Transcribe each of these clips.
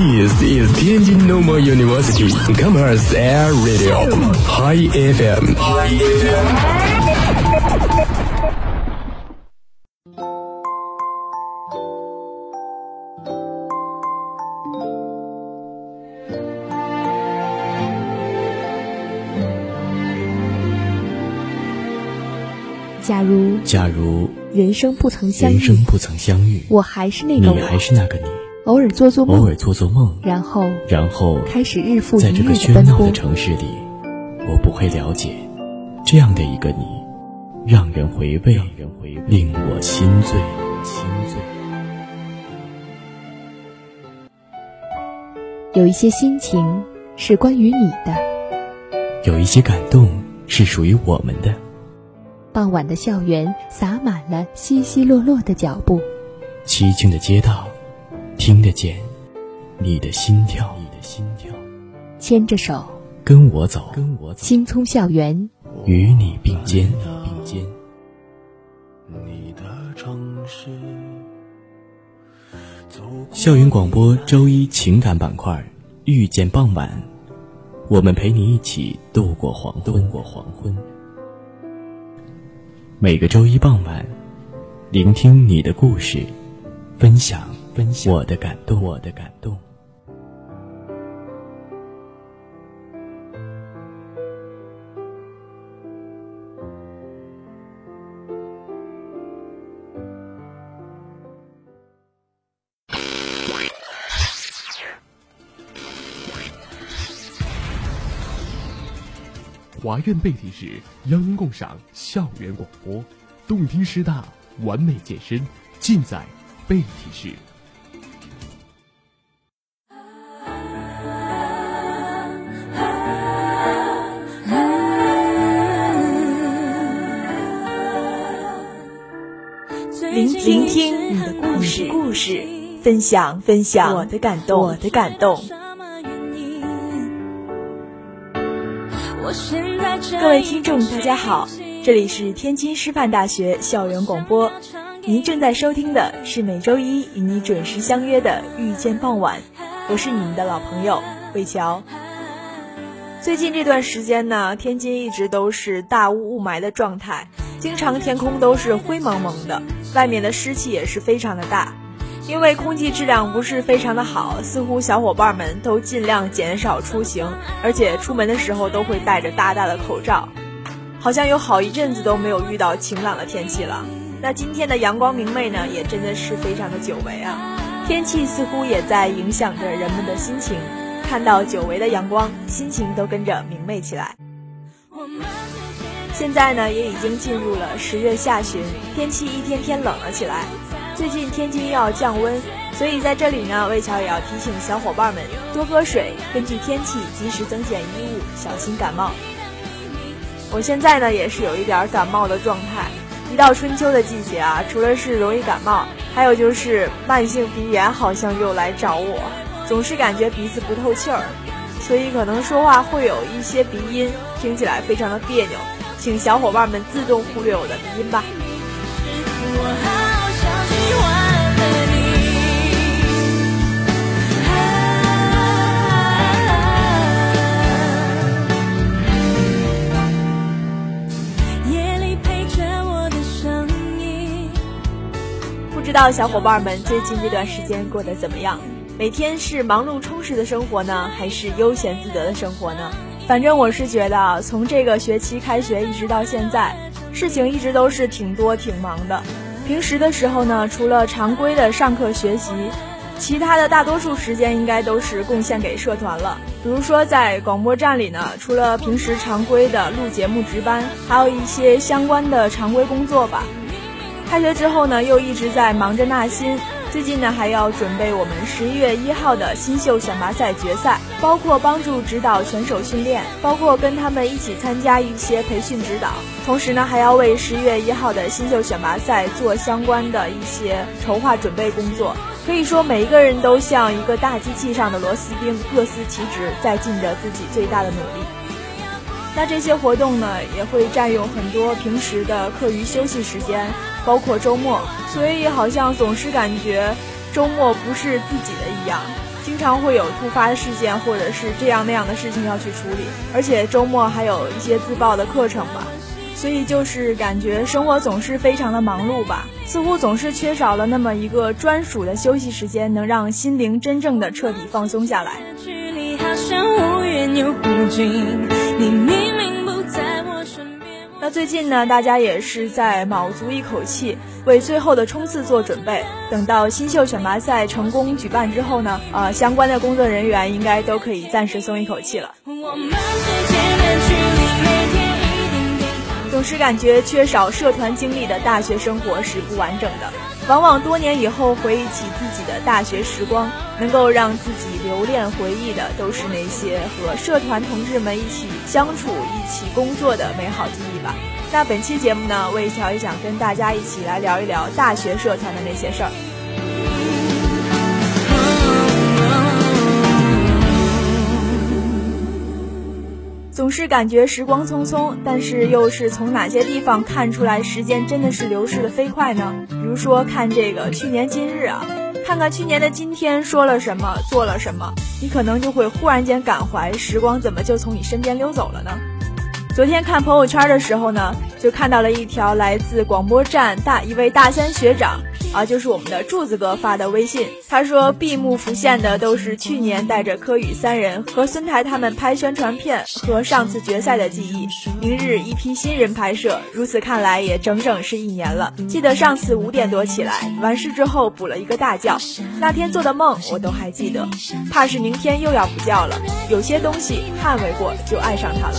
This is Tianjin Normal University Commerce Air Radio High FM。假如假如人生不曾相遇，人生不曾相遇，我还是那个你还是那个你，偶尔做做梦，偶尔做做梦，然后然后开始日复在这个一日奔波喧闹的。城市里，我不会了解这样的一个你，让人回味，令我心醉，心醉。有一些心情是关于你的。有一些感动是属于我们的，傍晚的校园洒满了稀稀落落的脚步，凄清的街道，听得见你的心跳，你的心跳，牵着手，跟我走，跟我走，青葱校园，与你并肩，并肩。你的城市，走校园广播周一情感板块，遇见傍晚，我们陪你一起度过黄昏。度过黄昏。每个周一傍晚，聆听你的故事，分享分享我的感动，我的感动。华苑贝提示央音共赏校园广播，动听师大，完美健身，尽在贝提示。事，分享分享我的感动，我的感动。各位听众，大家好，这里是天津师范大学校园广播，您正在收听的是每周一与你准时相约的遇见傍晚，我是你们的老朋友魏乔。最近这段时间呢，天津一直都是大雾雾霾的状态，经常天空都是灰蒙蒙的，外面的湿气也是非常的大。因为空气质量不是非常的好，似乎小伙伴们都尽量减少出行，而且出门的时候都会戴着大大的口罩。好像有好一阵子都没有遇到晴朗的天气了。那今天的阳光明媚呢，也真的是非常的久违啊。天气似乎也在影响着人们的心情，看到久违的阳光，心情都跟着明媚起来。现在呢，也已经进入了十月下旬，天气一天天冷了起来。最近天津又要降温，所以在这里呢，魏乔也要提醒小伙伴们多喝水，根据天气及时增减衣物，小心感冒。我现在呢也是有一点感冒的状态，一到春秋的季节啊，除了是容易感冒，还有就是慢性鼻炎好像又来找我，总是感觉鼻子不透气儿，所以可能说话会有一些鼻音，听起来非常的别扭，请小伙伴们自动忽略我的鼻音吧。道小伙伴们最近这段时间过得怎么样？每天是忙碌充实的生活呢，还是悠闲自得的生活呢？反正我是觉得，从这个学期开学一直到现在，事情一直都是挺多挺忙的。平时的时候呢，除了常规的上课学习，其他的大多数时间应该都是贡献给社团了。比如说在广播站里呢，除了平时常规的录节目值班，还有一些相关的常规工作吧。开学之后呢，又一直在忙着纳新。最近呢，还要准备我们十一月一号的新秀选拔赛决赛，包括帮助指导选手训练，包括跟他们一起参加一些培训指导。同时呢，还要为十一月一号的新秀选拔赛做相关的一些筹划准备工作。可以说，每一个人都像一个大机器上的螺丝钉，各司其职，在尽着自己最大的努力。那这些活动呢，也会占用很多平时的课余休息时间，包括周末，所以好像总是感觉周末不是自己的一样。经常会有突发事件或者是这样那样的事情要去处理，而且周末还有一些自报的课程吧，所以就是感觉生活总是非常的忙碌吧，似乎总是缺少了那么一个专属的休息时间，能让心灵真正的彻底放松下来。那最近呢，大家也是在卯足一口气，为最后的冲刺做准备。等到新秀选拔赛成功举办之后呢，呃，相关的工作人员应该都可以暂时松一口气了。总是感觉缺少社团经历的大学生活是不完整的。往往多年以后回忆起自己的大学时光，能够让自己留恋回忆的，都是那些和社团同志们一起相处、一起工作的美好记忆吧。那本期节目呢，魏乔也想跟大家一起来聊一聊大学社团的那些事儿。总是感觉时光匆匆，但是又是从哪些地方看出来时间真的是流逝的飞快呢？比如说看这个去年今日啊，看看去年的今天说了什么，做了什么，你可能就会忽然间感怀时光怎么就从你身边溜走了呢？昨天看朋友圈的时候呢，就看到了一条来自广播站大一位大三学长。啊，就是我们的柱子哥发的微信，他说闭幕浮现的都是去年带着柯宇三人和孙台他们拍宣传片和上次决赛的记忆。明日一批新人拍摄，如此看来也整整是一年了。记得上次五点多起来，完事之后补了一个大觉，那天做的梦我都还记得，怕是明天又要补觉了。有些东西捍卫过，就爱上它了。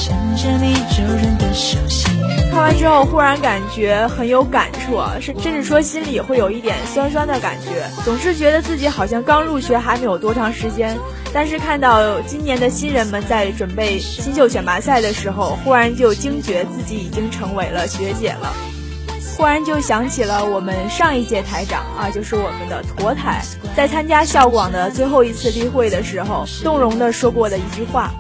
看完之后，忽然感觉很有感触，甚甚至说心里会有一。点酸酸的感觉，总是觉得自己好像刚入学还没有多长时间，但是看到今年的新人们在准备新秀选拔赛的时候，忽然就惊觉自己已经成为了学姐了，忽然就想起了我们上一届台长啊，就是我们的驼台，在参加校广的最后一次例会的时候，动容的说过的一句话：“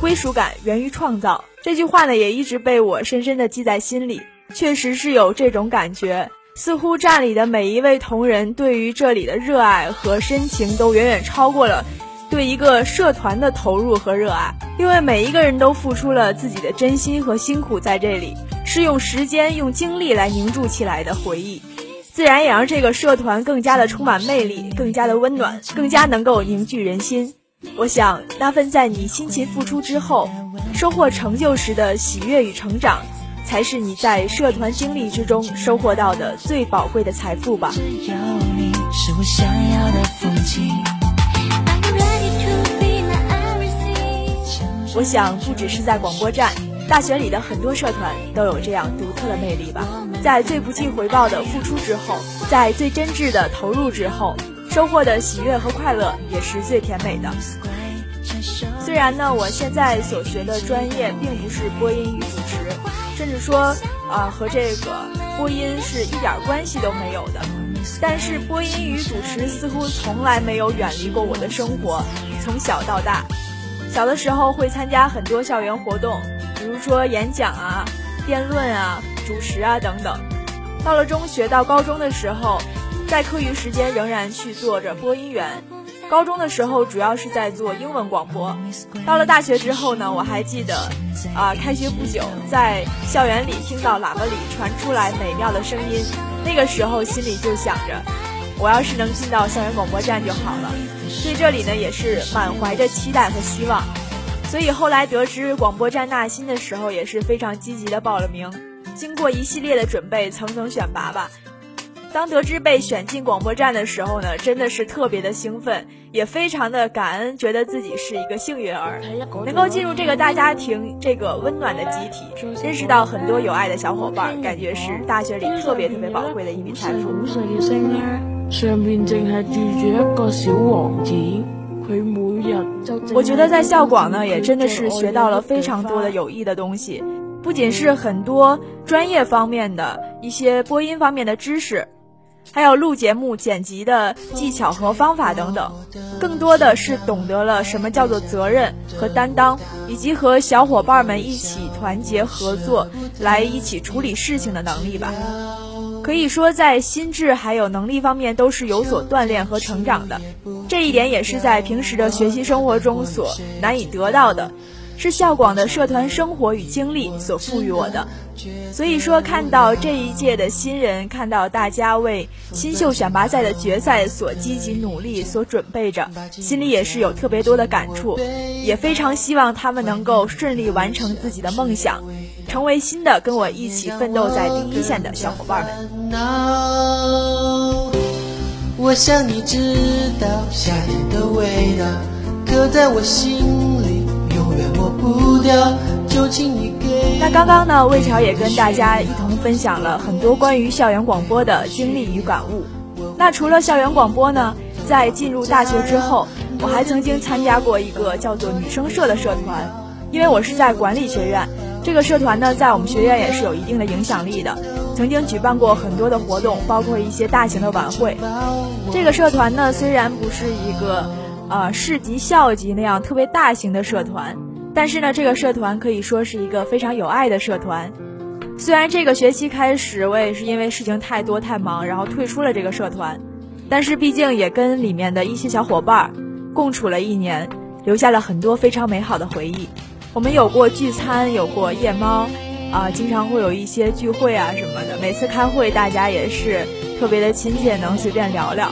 归属感源于创造。”这句话呢，也一直被我深深的记在心里，确实是有这种感觉。似乎站里的每一位同仁对于这里的热爱和深情，都远远超过了对一个社团的投入和热爱。因为每一个人都付出了自己的真心和辛苦在这里，是用时间、用精力来凝铸起来的回忆，自然也让这个社团更加的充满魅力，更加的温暖，更加能够凝聚人心。我想，那份在你辛勤付出之后，收获成就时的喜悦与成长。才是你在社团经历之中收获到的最宝贵的财富吧。我想，不只是在广播站，大学里的很多社团都有这样独特的魅力吧。在最不计回报的付出之后，在最真挚的投入之后，收获的喜悦和快乐也是最甜美的。虽然呢，我现在所学的专业并不是播音与主持。甚至说，啊，和这个播音是一点关系都没有的。但是播音与主持似乎从来没有远离过我的生活，从小到大。小的时候会参加很多校园活动，比如说演讲啊、辩论啊、主持啊等等。到了中学到高中的时候，在课余时间仍然去做着播音员。高中的时候主要是在做英文广播，到了大学之后呢，我还记得，啊，开学不久，在校园里听到喇叭里传出来美妙的声音，那个时候心里就想着，我要是能进到校园广播站就好了。对这里呢也是满怀着期待和希望，所以后来得知广播站纳新的时候，也是非常积极的报了名。经过一系列的准备，层层选拔吧。当得知被选进广播站的时候呢，真的是特别的兴奋，也非常的感恩，觉得自己是一个幸运儿，能够进入这个大家庭，这个温暖的集体，认识到很多有爱的小伙伴，感觉是大学里特别特别宝贵的一笔财富。上面净系住住一个小王子，佢每日我觉得在校广呢，也真的是学到了非常多的有益的东西，不仅是很多专业方面的一些播音方面的知识。还有录节目、剪辑的技巧和方法等等，更多的是懂得了什么叫做责任和担当，以及和小伙伴们一起团结合作，来一起处理事情的能力吧。可以说在心智还有能力方面都是有所锻炼和成长的。这一点也是在平时的学习生活中所难以得到的，是校广的社团生活与经历所赋予我的。所以说，看到这一届的新人，看到大家为新秀选拔赛的决赛所积极努力、所准备着，心里也是有特别多的感触，也非常希望他们能够顺利完成自己的梦想，成为新的跟我一起奋斗在第一线的小伙伴们。我想你知道，夏天的味道刻在我心，不掉。就请你给那刚刚呢，魏桥也跟大家一同分享了很多关于校园广播的经历与感悟。那除了校园广播呢，在进入大学之后，我还曾经参加过一个叫做女生社的社团，因为我是在管理学院，这个社团呢，在我们学院也是有一定的影响力的，曾经举办过很多的活动，包括一些大型的晚会。这个社团呢，虽然不是一个呃市级校级那样特别大型的社团。但是呢，这个社团可以说是一个非常有爱的社团。虽然这个学期开始，我也是因为事情太多太忙，然后退出了这个社团，但是毕竟也跟里面的一些小伙伴共处了一年，留下了很多非常美好的回忆。我们有过聚餐，有过夜猫，啊，经常会有一些聚会啊什么的。每次开会，大家也是特别的亲切，能随便聊聊，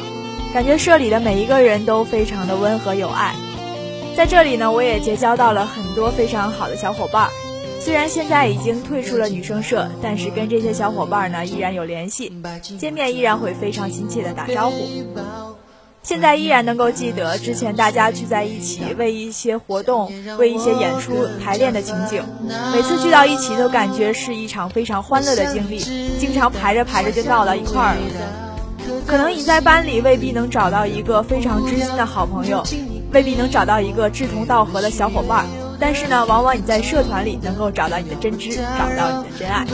感觉社里的每一个人都非常的温和有爱。在这里呢，我也结交到了很多非常好的小伙伴。虽然现在已经退出了女生社，但是跟这些小伙伴呢依然有联系，见面依然会非常亲切的打招呼。现在依然能够记得之前大家聚在一起为一些活动、为一些演出排练的情景。每次聚到一起都感觉是一场非常欢乐的经历，经常排着排着就到了一块儿了。可能你在班里未必能找到一个非常知心的好朋友。未必能找到一个志同道合的小伙伴，但是呢，往往你在社团里能够找到你的真知，找到你的真爱。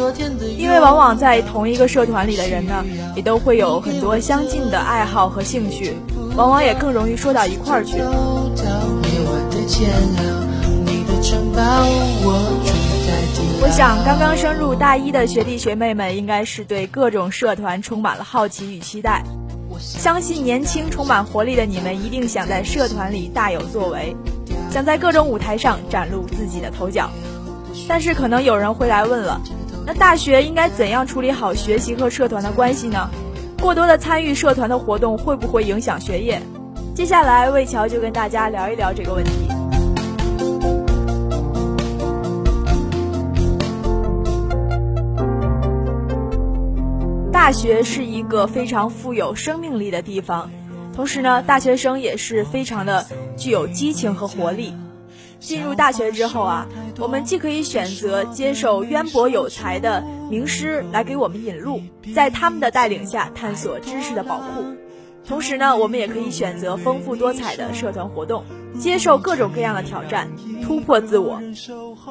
因为往往在同一个社团里的人呢，也都会有很多相近的爱好和兴趣，往往也更容易说到一块儿去。我想，刚刚升入大一的学弟学妹们，应该是对各种社团充满了好奇与期待。相信年轻、充满活力的你们，一定想在社团里大有作为，想在各种舞台上展露自己的头角。但是，可能有人会来问了：那大学应该怎样处理好学习和社团的关系呢？过多的参与社团的活动会不会影响学业？接下来，魏桥就跟大家聊一聊这个问题。大学是一个非常富有生命力的地方，同时呢，大学生也是非常的具有激情和活力。进入大学之后啊，我们既可以选择接受渊博有才的名师来给我们引路，在他们的带领下探索知识的宝库，同时呢，我们也可以选择丰富多彩的社团活动，接受各种各样的挑战，突破自我。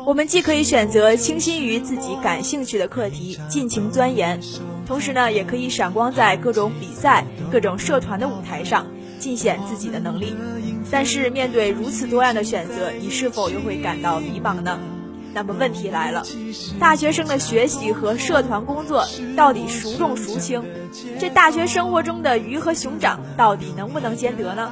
我们既可以选择倾心于自己感兴趣的课题，尽情钻研。同时呢，也可以闪光在各种比赛、各种社团的舞台上，尽显自己的能力。但是面对如此多样的选择，你是否又会感到迷茫呢？那么问题来了，大学生的学习和社团工作到底孰重孰轻？这大学生活中的鱼和熊掌到底能不能兼得呢？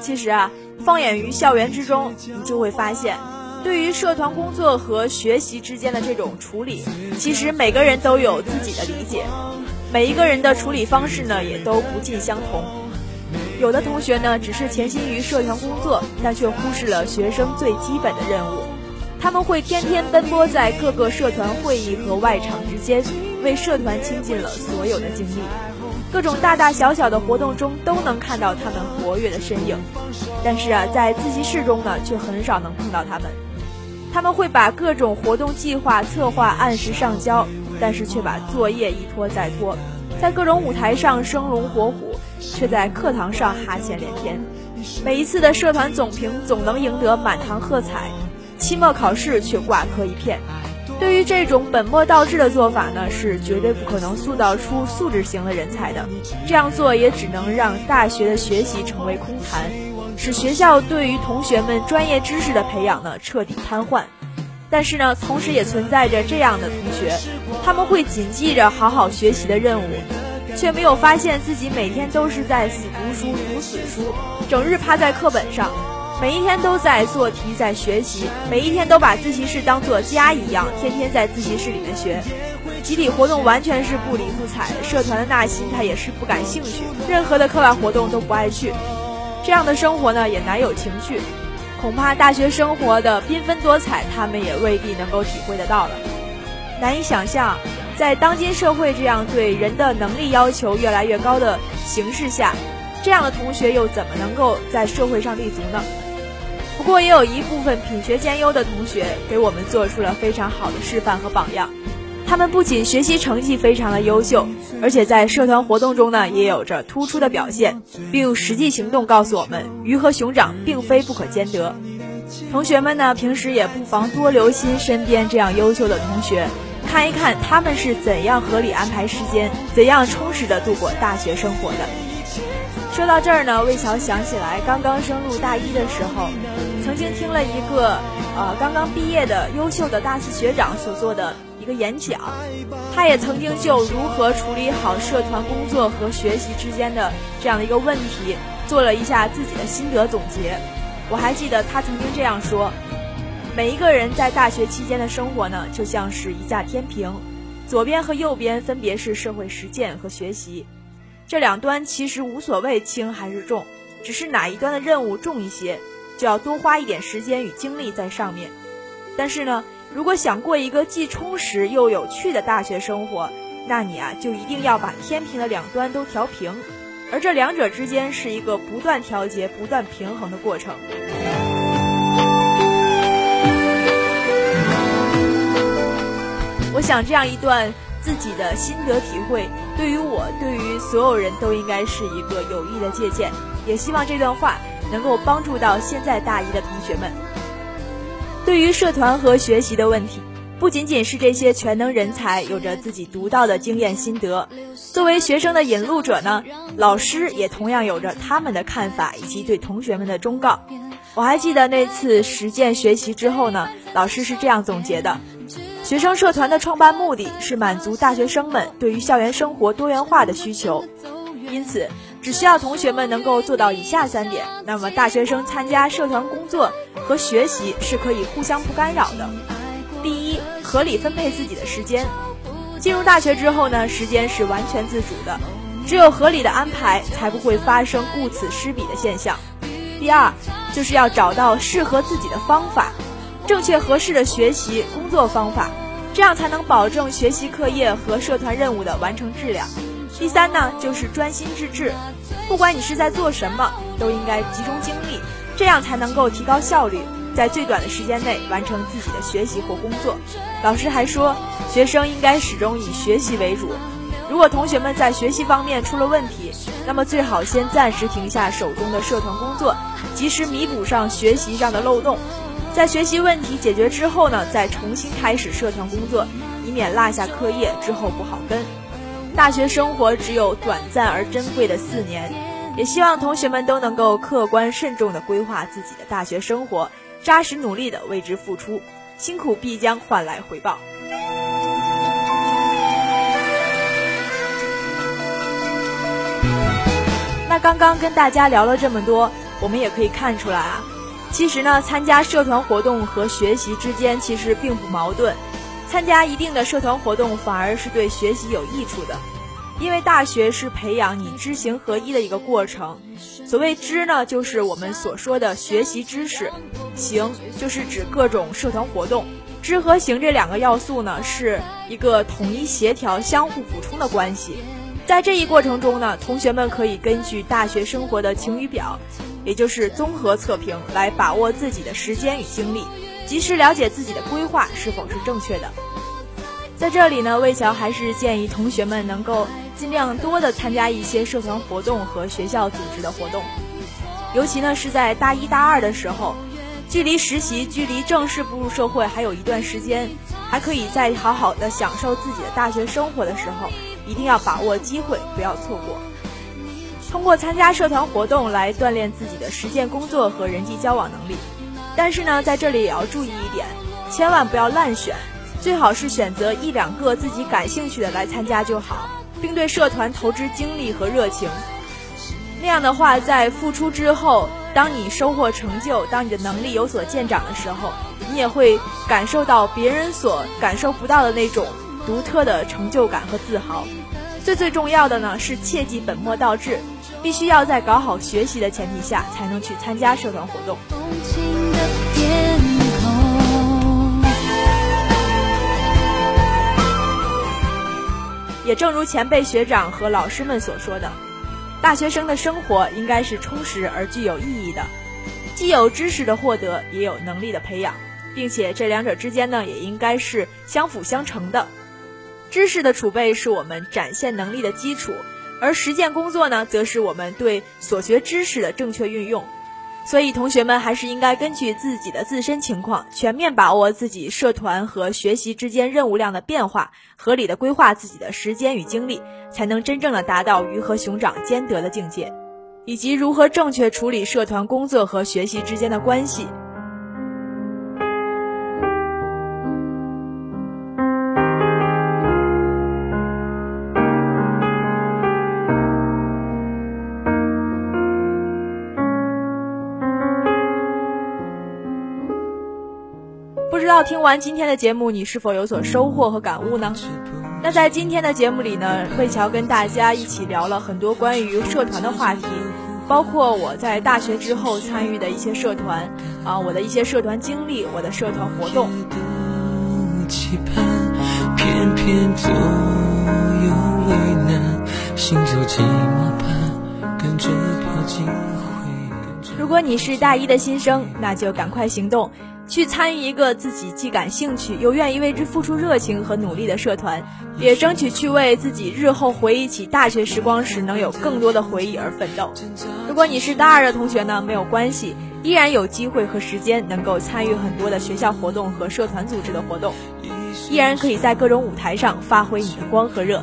其实啊，放眼于校园之中，你就会发现。对于社团工作和学习之间的这种处理，其实每个人都有自己的理解，每一个人的处理方式呢也都不尽相同。有的同学呢只是潜心于社团工作，但却忽视了学生最基本的任务。他们会天天奔波在各个社团会议和外场之间，为社团倾尽了所有的精力。各种大大小小的活动中都能看到他们活跃的身影，但是啊，在自习室中呢却很少能碰到他们。他们会把各种活动计划、策划按时上交，但是却把作业一拖再拖，在各种舞台上生龙活虎，却在课堂上哈欠连天。每一次的社团总评总能赢得满堂喝彩，期末考试却挂科一片。对于这种本末倒置的做法呢，是绝对不可能塑造出素质型的人才的。这样做也只能让大学的学习成为空谈。使学校对于同学们专业知识的培养呢彻底瘫痪，但是呢，同时也存在着这样的同学，他们会谨记着好好学习的任务，却没有发现自己每天都是在死读书、读死书，整日趴在课本上，每一天都在做题、在学习，每一天都把自习室当做家一样，天天在自习室里面学。集体活动完全是不理不睬，社团的纳新他也是不感兴趣，任何的课外活动都不爱去。这样的生活呢，也难有情趣。恐怕大学生活的缤纷多彩，他们也未必能够体会得到了。难以想象，在当今社会这样对人的能力要求越来越高的形势下，这样的同学又怎么能够在社会上立足呢？不过，也有一部分品学兼优的同学给我们做出了非常好的示范和榜样。他们不仅学习成绩非常的优秀，而且在社团活动中呢也有着突出的表现，并用实际行动告诉我们，鱼和熊掌并非不可兼得。同学们呢平时也不妨多留心身边这样优秀的同学，看一看他们是怎样合理安排时间，怎样充实的度过大学生活的。说到这儿呢，魏桥想起来刚刚升入大一的时候，曾经听了一个呃刚刚毕业的优秀的大四学长所做的一。个演讲，他也曾经就如何处理好社团工作和学习之间的这样的一个问题，做了一下自己的心得总结。我还记得他曾经这样说：每一个人在大学期间的生活呢，就像是一架天平，左边和右边分别是社会实践和学习，这两端其实无所谓轻还是重，只是哪一端的任务重一些，就要多花一点时间与精力在上面。但是呢。如果想过一个既充实又有趣的大学生活，那你啊就一定要把天平的两端都调平，而这两者之间是一个不断调节、不断平衡的过程。我想这样一段自己的心得体会，对于我，对于所有人都应该是一个有益的借鉴。也希望这段话能够帮助到现在大一的同学们。对于社团和学习的问题，不仅仅是这些全能人才有着自己独到的经验心得，作为学生的引路者呢，老师也同样有着他们的看法以及对同学们的忠告。我还记得那次实践学习之后呢，老师是这样总结的：学生社团的创办目的是满足大学生们对于校园生活多元化的需求，因此。只需要同学们能够做到以下三点，那么大学生参加社团工作和学习是可以互相不干扰的。第一，合理分配自己的时间。进入大学之后呢，时间是完全自主的，只有合理的安排，才不会发生顾此失彼的现象。第二，就是要找到适合自己的方法，正确合适的学习工作方法，这样才能保证学习课业和社团任务的完成质量。第三呢，就是专心致志，不管你是在做什么，都应该集中精力，这样才能够提高效率，在最短的时间内完成自己的学习或工作。老师还说，学生应该始终以学习为主。如果同学们在学习方面出了问题，那么最好先暂时停下手中的社团工作，及时弥补上学习上的漏洞。在学习问题解决之后呢，再重新开始社团工作，以免落下课业之后不好跟。大学生活只有短暂而珍贵的四年，也希望同学们都能够客观慎重地规划自己的大学生活，扎实努力地为之付出，辛苦必将换来回报。那刚刚跟大家聊了这么多，我们也可以看出来啊，其实呢，参加社团活动和学习之间其实并不矛盾。参加一定的社团活动反而是对学习有益处的，因为大学是培养你知行合一的一个过程。所谓知呢，就是我们所说的学习知识；行就是指各种社团活动。知和行这两个要素呢，是一个统一协调、相互补充的关系。在这一过程中呢，同学们可以根据大学生活的晴雨表，也就是综合测评，来把握自己的时间与精力。及时了解自己的规划是否是正确的。在这里呢，魏桥还是建议同学们能够尽量多的参加一些社团活动和学校组织的活动，尤其呢是在大一大二的时候，距离实习、距离正式步入社会还有一段时间，还可以在好好的享受自己的大学生活的时候，一定要把握机会，不要错过。通过参加社团活动来锻炼自己的实践工作和人际交往能力。但是呢，在这里也要注意一点，千万不要滥选，最好是选择一两个自己感兴趣的来参加就好。并对社团投资精力和热情。那样的话，在付出之后，当你收获成就，当你的能力有所见长的时候，你也会感受到别人所感受不到的那种独特的成就感和自豪。最最重要的呢，是切记本末倒置，必须要在搞好学习的前提下，才能去参加社团活动。也正如前辈学长和老师们所说的。大学生的生活应该是充实而具有意义的，既有知识的获得，也有能力的培养，并且这两者之间呢，也应该是相辅相成的。知识的储备是我们展现能力的基础，而实践工作呢，则是我们对所学知识的正确运用。所以，同学们还是应该根据自己的自身情况，全面把握自己社团和学习之间任务量的变化，合理的规划自己的时间与精力，才能真正的达到鱼和熊掌兼得的境界，以及如何正确处理社团工作和学习之间的关系。听完今天的节目，你是否有所收获和感悟呢？那在今天的节目里呢，慧乔跟大家一起聊了很多关于社团的话题，包括我在大学之后参与的一些社团，啊，我的一些社团经历，我的社团活动。如果你是大一的新生，那就赶快行动。去参与一个自己既感兴趣又愿意为之付出热情和努力的社团，也争取去为自己日后回忆起大学时光时能有更多的回忆而奋斗。如果你是大二的同学呢，没有关系，依然有机会和时间能够参与很多的学校活动和社团组织的活动，依然可以在各种舞台上发挥你的光和热。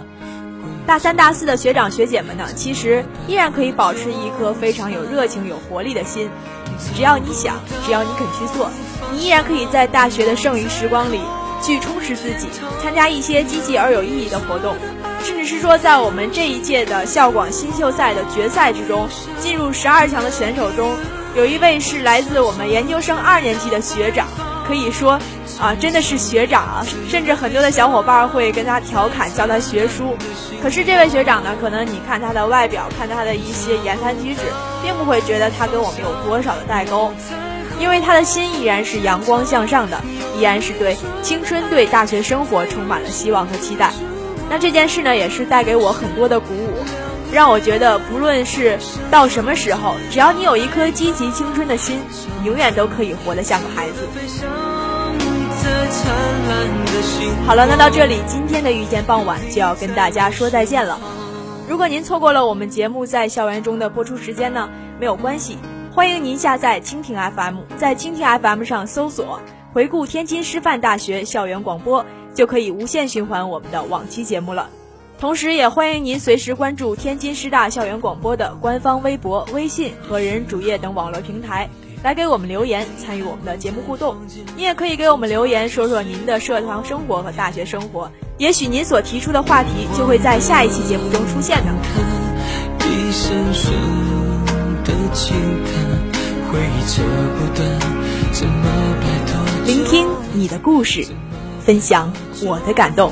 大三、大四的学长学姐们呢，其实依然可以保持一颗非常有热情、有活力的心，只要你想，只要你肯去做。你依然可以在大学的剩余时光里去充实自己，参加一些积极而有意义的活动，甚至是说，在我们这一届的校广新秀赛的决赛之中，进入十二强的选手中，有一位是来自我们研究生二年级的学长，可以说，啊，真的是学长啊！甚至很多的小伙伴会跟他调侃，叫他学叔。可是这位学长呢，可能你看他的外表，看他的一些言谈举止，并不会觉得他跟我们有多少的代沟。因为他的心依然是阳光向上的，依然是对青春、对大学生活充满了希望和期待。那这件事呢，也是带给我很多的鼓舞，让我觉得不论是到什么时候，只要你有一颗积极青春的心，永远都可以活得像个孩子。好了，那到这里，今天的遇见傍晚就要跟大家说再见了。如果您错过了我们节目在校园中的播出时间呢，没有关系。欢迎您下载蜻蜓 FM，在蜻蜓 FM 上搜索“回顾天津师范大学校园广播”，就可以无限循环我们的往期节目了。同时，也欢迎您随时关注天津师大校园广播的官方微博、微信和人人主页等网络平台，来给我们留言，参与我们的节目互动。您也可以给我们留言，说说您的社团生活和大学生活，也许您所提出的话题就会在下一期节目中出现呢。聆听你的故事，分享我的感动。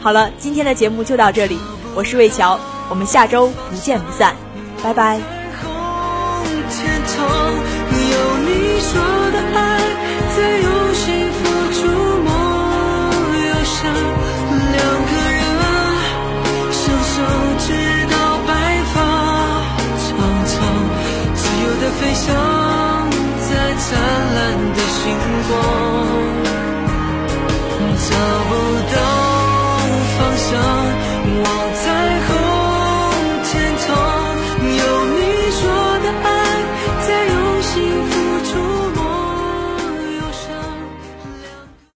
好了，今天的节目就到这里，我是魏乔，我们下周不见不散，拜拜。飞灿烂的星光，走不